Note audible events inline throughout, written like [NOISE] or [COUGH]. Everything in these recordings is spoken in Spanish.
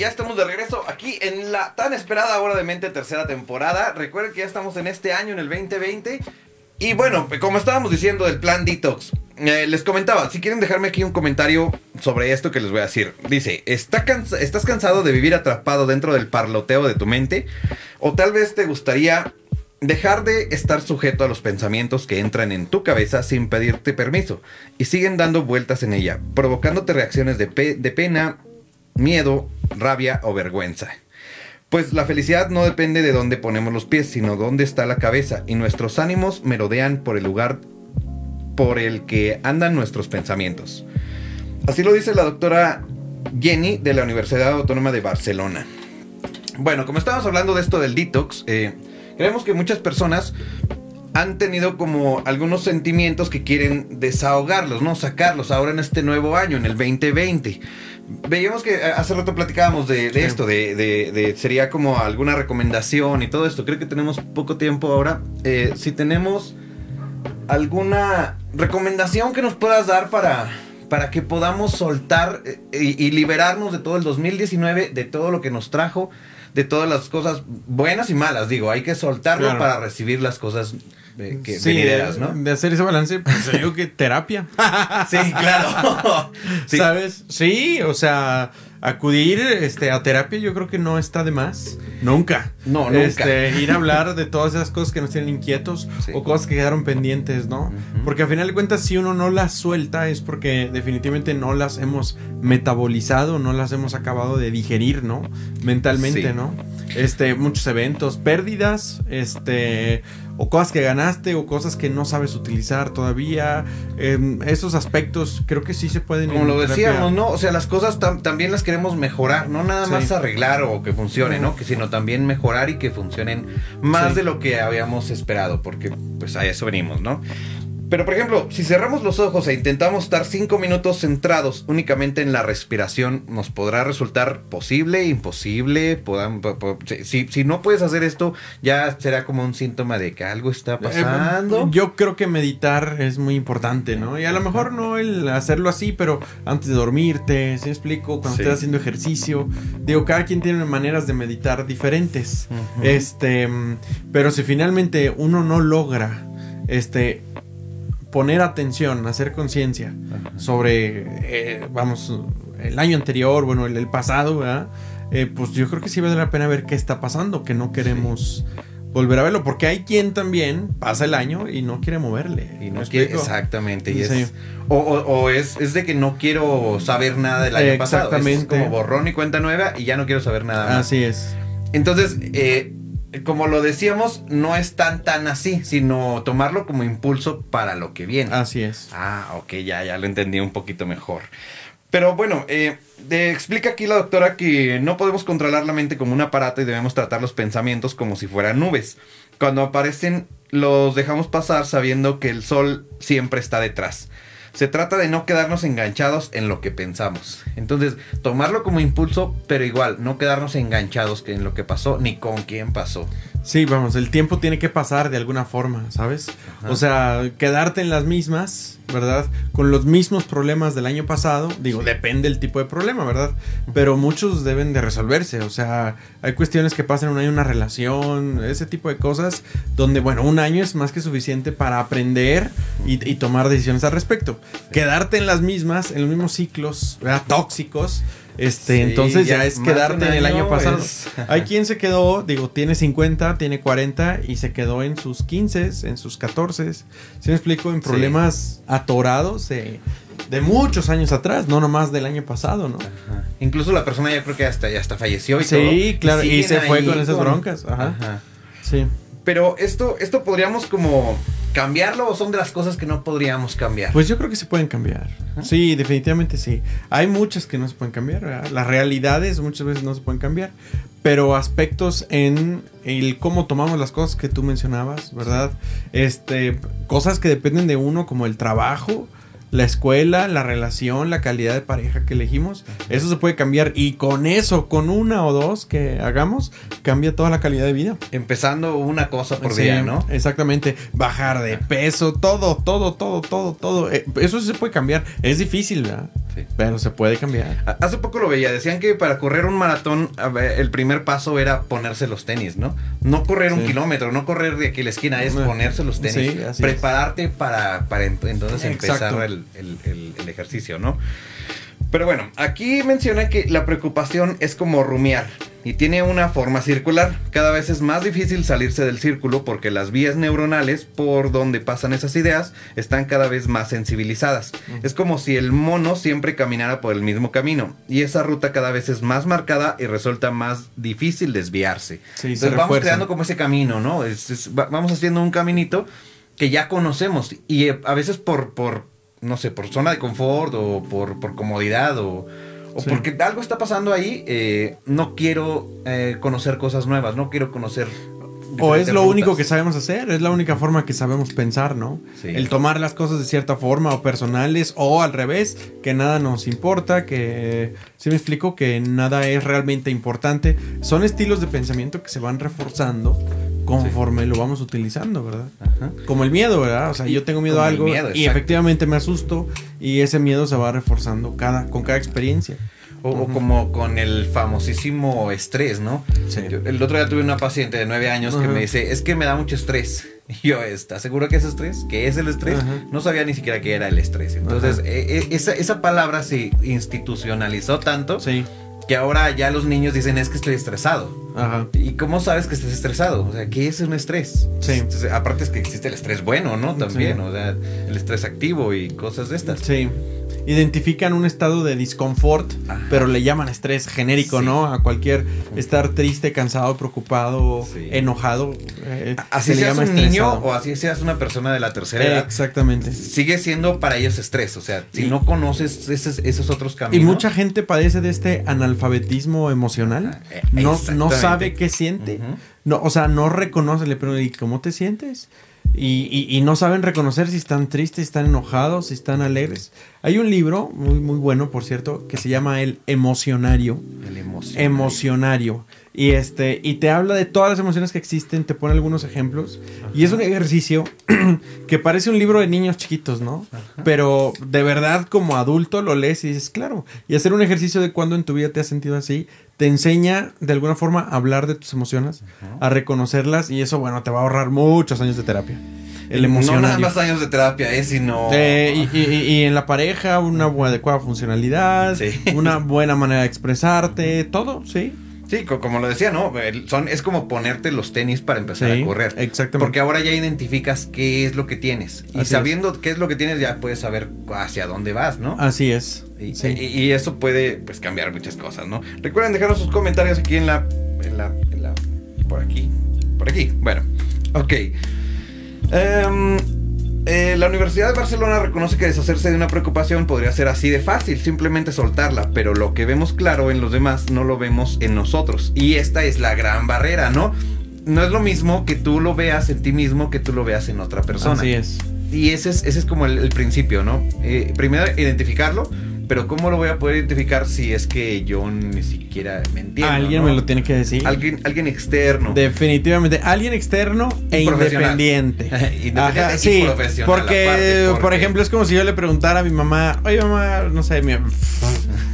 ya estamos de regreso aquí en la tan esperada Hora de Mente tercera temporada. Recuerden que ya estamos en este año, en el 2020. Y bueno, como estábamos diciendo del plan Detox, eh, les comentaba, si quieren dejarme aquí un comentario sobre esto que les voy a decir. Dice, ¿está ¿estás cansado de vivir atrapado dentro del parloteo de tu mente? ¿O tal vez te gustaría dejar de estar sujeto a los pensamientos que entran en tu cabeza sin pedirte permiso y siguen dando vueltas en ella, provocándote reacciones de, de pena, miedo, rabia o vergüenza. Pues la felicidad no depende de dónde ponemos los pies, sino dónde está la cabeza, y nuestros ánimos merodean por el lugar por el que andan nuestros pensamientos. Así lo dice la doctora Jenny de la Universidad Autónoma de Barcelona. Bueno, como estábamos hablando de esto del detox, eh, creemos que muchas personas han tenido como algunos sentimientos que quieren desahogarlos, ¿no? Sacarlos ahora en este nuevo año, en el 2020 veíamos que eh, hace rato platicábamos de, esto, de, sería como alguna recomendación y todo esto. Creo que tenemos poco tiempo ahora. Eh, si tenemos alguna recomendación que nos puedas dar para, para que podamos soltar eh, y, liberarnos de todo el 2019, de todo lo que nos trajo, de todas las cosas buenas y malas. Digo, hay que soltarlo para recibir las cosas de, que, sí, ¿no? De hacer ese balance, pues digo que terapia. [LAUGHS] sí, claro. [LAUGHS] ¿Sabes? Sí, o sea, acudir este, a terapia yo creo que no está de más. Nunca. No, nunca. Este, ir a hablar de todas esas cosas que nos tienen inquietos o cosas que quedaron pendientes, ¿no? Porque al final de cuentas, si uno no las suelta es porque definitivamente no las hemos metabolizado, no las hemos acabado de digerir, ¿no? Mentalmente, ¿no? Este, muchos eventos, pérdidas, este, o cosas que ganaste o cosas que no sabes utilizar todavía. Em, esos aspectos creo que sí se pueden. Como lo decíamos, ¿no? O sea, las cosas también las queremos mejorar, no nada más arreglar o que funcione, ¿no? Que sino también mejorar y que funcionen más de lo que habíamos esperado, porque pues a eso venimos, ¿no? Pero por ejemplo, si cerramos los ojos e intentamos estar cinco minutos centrados únicamente en la respiración, ¿nos podrá resultar posible, imposible? si, no puedes hacer esto, ya será como un síntoma de que algo está eh, pasando. yo creo que meditar es muy importante, ¿no? Y a lo mejor no el hacerlo así, pero antes de dormirte, ¿sí explico? Cuando estés haciendo ejercicio. Digo, cada quien tiene maneras de meditar diferentes. Este, pero si finalmente uno no logra este poner atención, hacer conciencia sobre, eh, vamos, el año anterior, bueno, el, pasado, ¿verdad? Eh, pues yo creo que sí vale la pena ver qué está pasando, que no queremos volver a verlo, porque hay quien también pasa el año y no quiere moverle. Y no quiere, exactamente. Y es, o, es, es, de que no quiero saber nada del año pasado. Es como borrón y cuenta nueva y ya no quiero saber nada más. Así es. Entonces, eh, como lo decíamos, no es tan tan así, sino tomarlo como impulso para lo que viene. Así es. Ah, ok, ya, ya lo entendí un poquito mejor. Pero bueno, eh, explica aquí la doctora que no podemos controlar la mente como un aparato y debemos tratar los pensamientos como si fueran nubes. Cuando aparecen, los dejamos pasar sabiendo que el sol siempre está detrás. Se trata de no quedarnos enganchados en lo que pensamos. Entonces, tomarlo como impulso, pero igual, no quedarnos enganchados en lo que pasó ni con quién pasó. Sí, vamos, el tiempo tiene que pasar de alguna forma, ¿sabes? O sea, quedarte en las mismas, ¿verdad? Con los mismos problemas del año pasado, digo, depende del tipo de problema, ¿verdad? Pero muchos deben de resolverse, o sea, hay cuestiones que pasan un año, una relación, ese tipo de cosas, donde, bueno, un año es más que suficiente para aprender y, tomar decisiones al respecto. Quedarte en las mismas, en los mismos ciclos, ¿verdad? Tóxicos, este, entonces ya, es quedarte en el año pasado. Hay quien se quedó, digo, tiene 50, tiene 40 y se quedó en sus 15, en sus 14. Si me explico? En problemas atorados de, muchos años atrás, no nomás del año pasado, ¿no? Incluso la persona ya creo que hasta, ya hasta falleció y sí, claro, y, se fue con esas broncas. Ajá. Sí. Pero esto, esto podríamos como cambiarlo o son de las cosas que no podríamos cambiar? Pues yo creo que se pueden cambiar. Sí, definitivamente sí. Hay muchas que no se pueden cambiar. Las realidades muchas veces no se pueden cambiar. Pero aspectos en el cómo tomamos las cosas que tú mencionabas, ¿verdad? Este, cosas que dependen de uno, como el trabajo, la escuela, la relación, la calidad de pareja que elegimos, eso se puede cambiar y con eso, con una o dos que hagamos, cambia toda la calidad de vida. Empezando una cosa por día, ¿no? Exactamente, bajar de peso, todo, todo, todo, todo, todo. Eh, eso se puede cambiar. Es difícil, ¿verdad? Sí. Pero se puede cambiar. Hace poco lo veía, decían que para correr un maratón el primer paso era ponerse los tenis, ¿no? No correr un kilómetro, no correr de aquí a la esquina, es ponerse los tenis, prepararte para, para entonces empezar el, el ejercicio, ¿no? Pero bueno, aquí menciona que la preocupación es como rumiar y tiene una forma circular. Cada vez es más difícil salirse del círculo porque las vías neuronales por donde pasan esas ideas están cada vez más sensibilizadas. Es como si el mono siempre caminara por el mismo camino y esa ruta cada vez es más marcada y resulta más difícil desviarse. Entonces vamos creando como ese camino, ¿no? vamos haciendo un caminito que ya conocemos y eh, a veces por, por no sé, por zona de confort o por, por comodidad o, o porque algo está pasando ahí, eh, no quiero eh, conocer cosas nuevas, no quiero conocer... O es lo único que sabemos hacer, es la única forma que sabemos pensar, ¿no? El tomar las cosas de cierta forma o personales o al revés, que nada nos importa, que... Si me explico, que nada es realmente importante. Son estilos de pensamiento que se van reforzando conforme lo vamos utilizando, ¿verdad? Como el miedo, ¿verdad? O sea, yo tengo miedo a algo y efectivamente me asusto y ese miedo se va reforzando cada, con cada experiencia. O, como con el famosísimo estrés, ¿no? Sí. el otro día tuve una paciente de nueve años que me dice, es que me da mucho estrés. [LAUGHS] Y yo, ¿estás seguro que es estrés? ¿Qué es el estrés? No sabía ni siquiera qué era el estrés. Entonces, e, e, esa, esa, palabra se institucionalizó tanto sí que ahora ya los niños dicen es que estoy estresado. Ajá. ¿Y cómo sabes que estás estresado? O sea, ¿qué es un estrés? Sí. aparte es que existe el estrés bueno, ¿no? También, o sea, el estrés activo y cosas de estas. Sí identifican un estado de disconfort, pero le llaman estrés genérico, ¿no? A cualquier estar triste, cansado, preocupado, enojado. Eh, así seas un niño o así seas una persona de la tercera edad. Exactamente. Sigue siendo para ellos estrés, o sea, si no conoces esos, otros caminos. Y mucha gente padece de este analfabetismo emocional. Ah, eh, no, no sabe qué siente. No, o sea, no reconoce, le pregunto, ¿y cómo te sientes? Y, no saben reconocer si están tristes, si están enojados, si están alegres. Hay un libro muy, muy bueno, por cierto, que se llama El Emocionario. Emocionario. Y, este, y te habla de todas las emociones que existen, te pone algunos ejemplos. Y es un ejercicio [CLEARS THROAT] que parece un libro de niños chiquitos, ¿no? Pero de verdad como adulto lo lees y dices, claro. Y hacer un ejercicio de cuando en tu vida te has sentido así, te enseña de alguna forma a hablar de tus emociones, a reconocerlas y eso, bueno, te va a ahorrar muchos años de terapia. El emocionario. No nada más años de terapia, ¿eh? Sino... Eh, y, en la pareja, una buena, adecuada funcionalidad, [LAUGHS] una buena manera de expresarte, todo, sí. Sí, como lo decía, ¿no? Son, es como ponerte los tenis para empezar a correr. Exactamente. Porque ahora ya identificas qué es lo que tienes. Y sabiendo qué es lo que tienes, ya puedes saber hacia dónde vas, ¿no? Así es. Y, eso puede, pues, cambiar muchas cosas, ¿no? Recuerden dejarnos sus comentarios aquí en la, en la, en la por aquí, por aquí. Bueno, ok. Um, eh, la Universidad de Barcelona reconoce que deshacerse de una preocupación podría ser así de fácil, simplemente soltarla, pero lo que vemos claro en los demás no lo vemos en nosotros. Y esta es la gran barrera, ¿no? No es lo mismo que tú lo veas en ti mismo que tú lo veas en otra persona. Así es. Y ese es, ese es como el, principio, ¿no? Eh, primero identificarlo, pero ¿cómo lo voy a poder identificar si es que yo ni siquiera me entiendo? Alguien me lo tiene que decir. Alguien, alguien externo. Definitivamente, alguien externo e independiente. [LAUGHS] independiente sí, profesional. Porque, por ejemplo, es como si yo le preguntara a mi mamá, oye mamá, no sé, mi,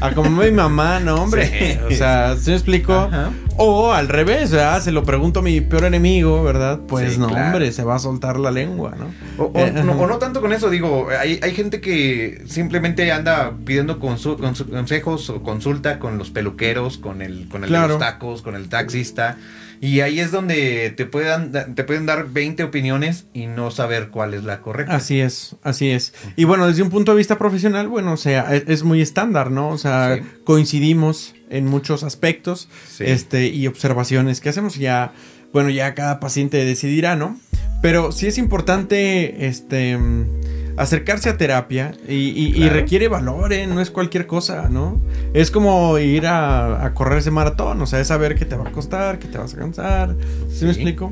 a como mi mamá, no hombre. o sea, ¿se me explico? O al revés, ¿verdad? Se lo pregunto a mi peor enemigo, ¿verdad? Pues no, hombre, se va a soltar la lengua, ¿no? O, no, tanto con eso, digo, hay, hay gente que simplemente anda pidiendo consejos o consulta con los peluqueros, con el, con el de los tacos, con el taxista. Y ahí es donde te pueden, te pueden dar 20 opiniones y no saber cuál es la correcta. Así es, así es. Y bueno, desde un punto de vista profesional, bueno, o sea, es, muy estándar, ¿no? O sea, coincidimos en muchos aspectos este, y observaciones que hacemos ya, bueno, ya cada paciente decidirá, ¿no? Pero sí es importante, este acercarse a terapia y, requiere valor, ¿eh? no es cualquier cosa, ¿no? Es como ir a, a, correr ese maratón, o sea, es saber qué te va a costar, qué te vas a cansar. ¿Sí, me explico?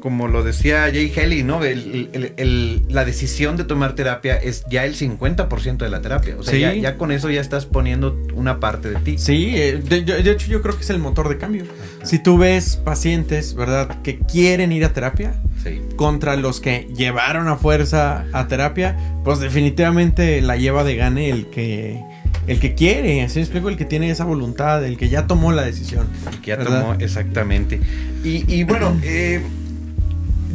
Como lo decía Jay Haley, ¿no? El- el- el- la decisión de tomar terapia es ya el 50% de la terapia. O sea, Sí. ya, ya con eso ya estás poniendo una parte de ti. Sí, eh, de, hecho yo creo que es el motor de cambio. Si tú ves pacientes, ¿verdad?, que quieren ir a terapia Sí. contra los que llevaron a fuerza a terapia, pues definitivamente la lleva de gane el que el que quiere, así explico, el que tiene esa voluntad, el que ya tomó la decisión. Que ya ¿verdad? tomó, exactamente. Y, y bueno, [CLEARS THROAT] eh,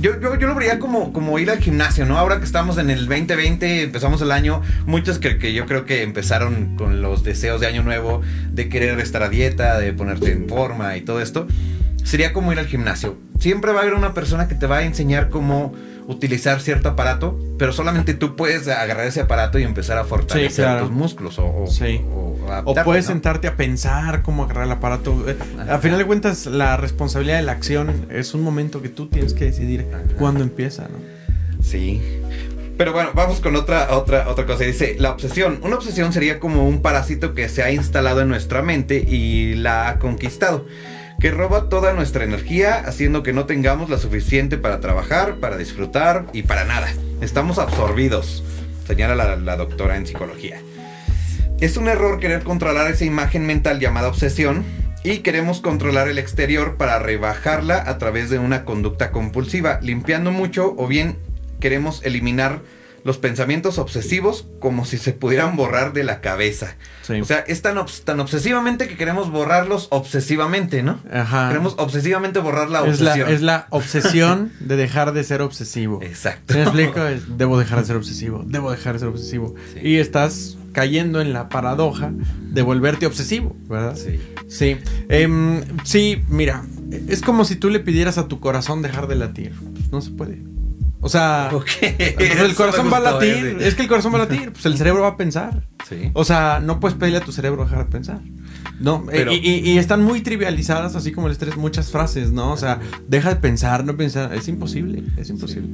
yo, yo, lo vería como, como ir al gimnasio, ¿no? Ahora que estamos en el 2020, empezamos el año, muchos que, que yo creo que empezaron con los deseos de año nuevo, de querer estar a dieta, de ponerte en forma y todo esto, sería como ir al gimnasio. Siempre va a haber una persona que te va a enseñar cómo utilizar cierto aparato, pero solamente tú puedes agarrar ese aparato y empezar a fortalecer claro. tus músculos o, o, Sí. o O adaptarte, puedes ¿no? sentarte a pensar cómo agarrar el aparato. Eh, Ajá. A final de cuentas, la responsabilidad de la acción es un momento que tú tienes que decidir cuándo empieza, ¿no? Sí. Pero bueno, vamos con otra, otra, otra cosa. Dice, la obsesión. Una obsesión sería como un parásito que se ha instalado en nuestra mente y la ha conquistado. Que roba toda nuestra energía, haciendo que no tengamos la suficiente para trabajar, para disfrutar y para nada. Estamos absorbidos, señala la, doctora en psicología. Es un error querer controlar esa imagen mental llamada obsesión y queremos controlar el exterior para rebajarla a través de una conducta compulsiva, limpiando mucho o bien queremos eliminar los pensamientos obsesivos como si se pudieran borrar de la cabeza. Sí. O sea, es tan, obs- tan obsesivamente que queremos borrarlos obsesivamente, ¿no? Ajá. Queremos obsesivamente borrar la es, la, obsesión. es la [LAUGHS] obsesión de dejar de ser obsesivo. Exacto. ¿Sí ¿Me explico? Debo dejar de ser obsesivo, debo dejar de ser obsesivo. Sí. Y estás cayendo en la paradoja de volverte obsesivo, ¿verdad? Sí. Sí. Em, sí, mira, es como si tú le pidieras a tu corazón dejar de latir. Pues no se puede. O sea, el corazón va a latir. ese. Es que el corazón va a latir, pues el cerebro va a pensar. Sí. O sea, no puedes pedirle a tu cerebro dejar de pensar. No, Pero- y, y- y están muy trivializadas, así como el estrés, muchas frases, ¿no? O sea, deja de pensar, no pensar. Es imposible, es imposible.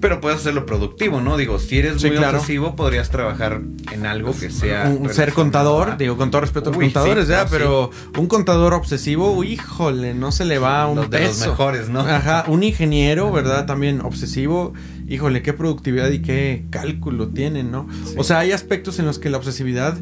Pero puedes hacerlo productivo, ¿no? Digo, si eres Sí, muy claro. obsesivo, podrías trabajar en algo que sea. Un- ser contador, digo, con todo respeto a los Uy, contadores, sí, Pero un contador obsesivo, uy, híjole, no se le va un Los de los mejores, ¿no? Ajá, un ingeniero, ¿verdad? También obsesivo, híjole, qué productividad y qué cálculo tienen, ¿no? Sí. O sea, hay aspectos en los que la obsesividad,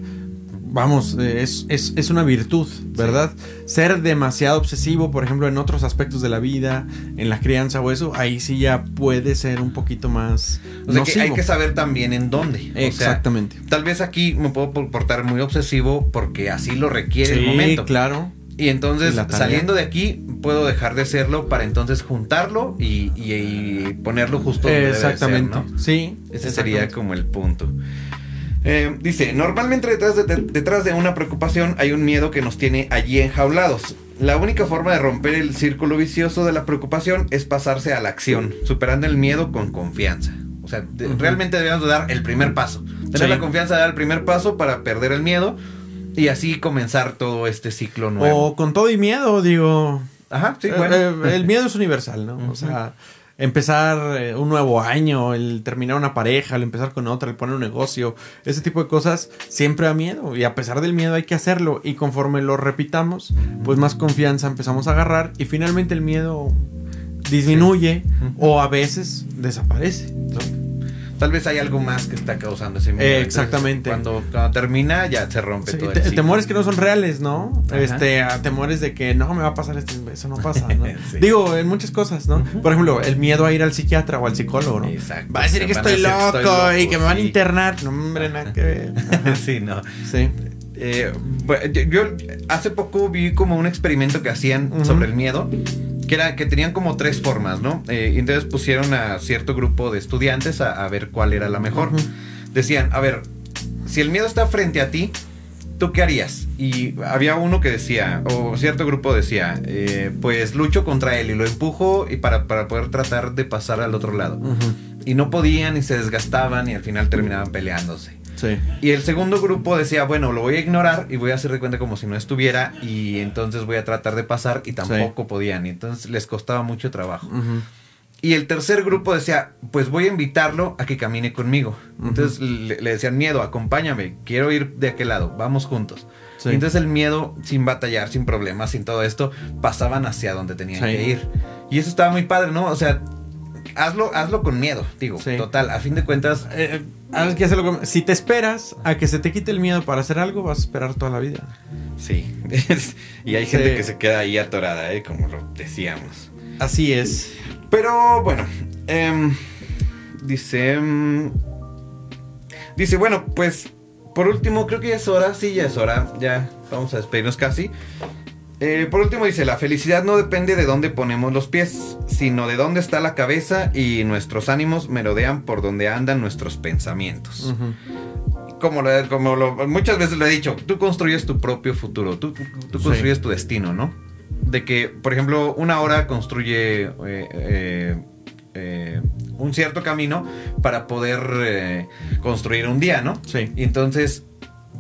vamos, eh, es, es, es una virtud, ¿verdad? Ser demasiado obsesivo, por ejemplo, en otros aspectos de la vida, en la crianza o eso, ahí sí ya puede ser un poquito más O sea, que hay que saber también en dónde. O sea, Exactamente. tal vez aquí me puedo por- portar muy obsesivo porque así lo requiere el momento. claro. Y entonces, saliendo de aquí, puedo dejar de serlo para entonces juntarlo y, y- y ponerlo justo donde debe de ser, Exactamente. ¿no? Sí. Ese sería exactamente. como el punto. Eh, dice, normalmente detrás de, de- detrás de una preocupación hay un miedo que nos tiene allí enjaulados. La única forma de romper el círculo vicioso de la preocupación es pasarse a la acción, superando el miedo con confianza. O sea, de- realmente debemos de dar el primer paso. Tener Sí. la confianza de dar el primer paso para perder el miedo y así comenzar todo este ciclo nuevo. O con todo y miedo, digo. Ajá, sí, eh, bueno. eh, el miedo es universal, ¿no? O sea, empezar eh, un nuevo año, el terminar una pareja, el empezar con otra, el poner un negocio, ese tipo de cosas siempre da miedo. Y a pesar del miedo hay que hacerlo. Y conforme lo repitamos, pues más confianza empezamos a agarrar y finalmente el miedo disminuye o a veces desaparece. ¿no? Tal vez hay algo más que está causando ese miedo. Eh, Entonces, exactamente. cuando, cuando termina, ya se rompe Sí, todo te- temores que no son reales, ¿no? Ajá. Este, a temores de que no me va a pasar esto, eso no pasa, ¿no? [LAUGHS] Sí. Digo, en muchas cosas, ¿no? Por ejemplo, el miedo a ir al psiquiatra o al psicólogo, ¿no? Exacto. Va a decir que a estoy que loco, y que me van a internar. No, hombre, nada que ver. [LAUGHS] Sí, no. Sí. Eh, yo, yo hace poco vi como un experimento que hacían sobre el miedo, que era que tenían como tres formas, ¿no? Eh, y entonces pusieron a cierto grupo de estudiantes a, a ver cuál era la mejor. Decían, a ver, si el miedo está frente a ti, ¿tú qué harías? Y había uno que decía, o cierto grupo decía, eh, pues lucho contra él y lo empujo y para, para poder tratar de pasar al otro lado. Y no podían y se desgastaban y al final terminaban peleándose. Sí. Y el segundo grupo decía, bueno, lo voy a ignorar y voy a hacer de cuenta como si no estuviera y entonces voy a tratar de pasar y tampoco podían. Y entonces les costaba mucho trabajo. Y el tercer grupo decía, pues voy a invitarlo a que camine conmigo. Entonces le, le decían, miedo, acompáñame, quiero ir de aquel lado, vamos juntos. Sí. Y entonces el miedo, sin batallar, sin problemas, sin todo esto, pasaban hacia donde tenían que ir. Y eso estaba muy padre, ¿no? O sea, hazlo, hazlo con miedo, digo. Total, a fin de cuentas, Eh, hay que hacerlo con- Si te esperas a que se te quite el miedo para hacer algo, vas a esperar toda la vida. sí. [LAUGHS] y hay gente Sí. que se queda ahí atorada, ¿eh? Como lo decíamos. Así es. Pero bueno, em, dice... em, dice, bueno, pues por último, creo que ya es hora, sí, ya es hora, ya vamos a despedirnos casi. Eh, por último dice, la felicidad no depende de dónde ponemos los pies, sino de dónde está la cabeza y nuestros ánimos merodean por donde andan nuestros pensamientos. Como, lo, como lo- muchas veces lo he dicho, tú construyes tu propio futuro, tú, tú Sí. construyes tu destino, ¿no? De que, por ejemplo, una hora construye eh, eh, eh, un cierto camino para poder eh, construir un día, ¿no? Sí. Y entonces,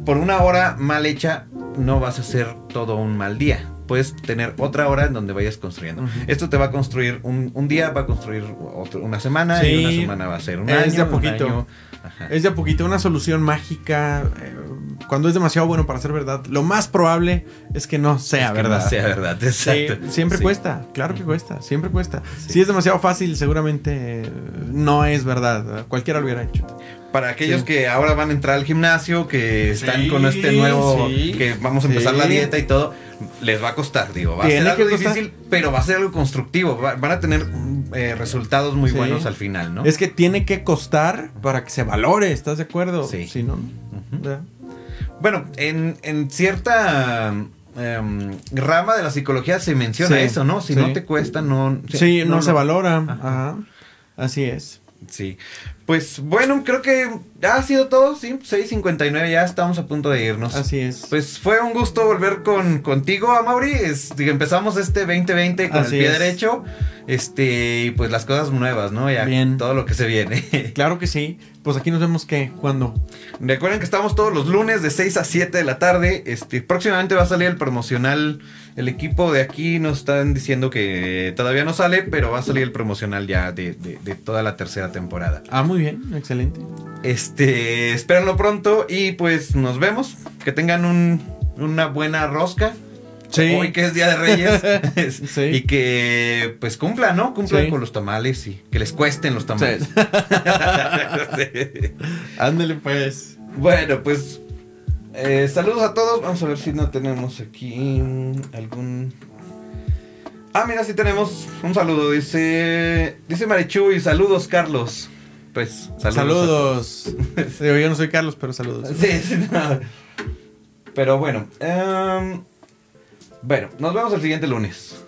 por una hora mal hecha, no vas a hacer todo un mal día. Puedes tener otra hora en donde vayas construyendo. Esto te va a construir un, un día, va a construir otro- una semana, Sí. y una semana va a ser un Es año. de a un poquito. año. Es de a poquito una solución mágica. eh, cuando es demasiado bueno para ser verdad, lo más probable es que no sea Es que verdad. no sea verdad, Sí, exacto. siempre Sí. cuesta, claro que cuesta, siempre cuesta. Si es demasiado fácil, seguramente eh, no es verdad. Cualquiera lo hubiera hecho. Para aquellos Sí. que ahora van a entrar al gimnasio, que están Sí, con este nuevo, sí. que vamos a empezar Sí. la dieta y todo, les va a costar, digo, va a Tiene ser algo que costar. difícil, pero va a ser algo constructivo, va- van a tener eh, resultados muy Sí. buenos al final, ¿no? Es que tiene que costar para que se valore, ¿estás de acuerdo? Sí. Si no, ya. Bueno, en, en cierta em, rama de la psicología se menciona Sí, eso, ¿no? Si sí. no te cuesta, no... Sí, no, se lo- valora. Ajá. Ajá. Así es. Sí. Pues bueno, creo que ha sido todo, sí, 6.59, ya estamos a punto de irnos. Así es. Pues fue un gusto volver con, contigo, Amaury. Es, empezamos este 2020 con Así el pie es. derecho. Este, y pues las cosas nuevas, ¿no? Ya Bien. todo lo que se viene. [LAUGHS] Claro que sí. Pues aquí nos vemos que cuando. Recuerden que estamos todos los lunes de 6 a 7 de la tarde. Este, próximamente va a salir el promocional. El equipo de aquí nos están diciendo que todavía no sale, pero va a salir el promocional ya de, de- de toda la tercera temporada. Ah, muy bien, excelente. Este, espérenlo pronto y pues nos vemos. Que tengan un- una buena rosca. Sí. Hoy que es Día de Reyes. [LAUGHS] [LAUGHS] Sí. Y que pues cumplan, ¿no? Cumplan Sí. con los tamales y que les cuesten los tamales. Sí. [LAUGHS] Ándale pues. Bueno, pues eh, saludos a todos. Vamos a ver si no tenemos aquí algún... Ah, mira, sí tenemos un saludo. Dice, dice Marichu y saludos, Carlos. Pues saludos. Saludos. Yo no soy Carlos, pero saludos. Sí, sí, no. Pero bueno. em, bueno, nos vemos el siguiente lunes.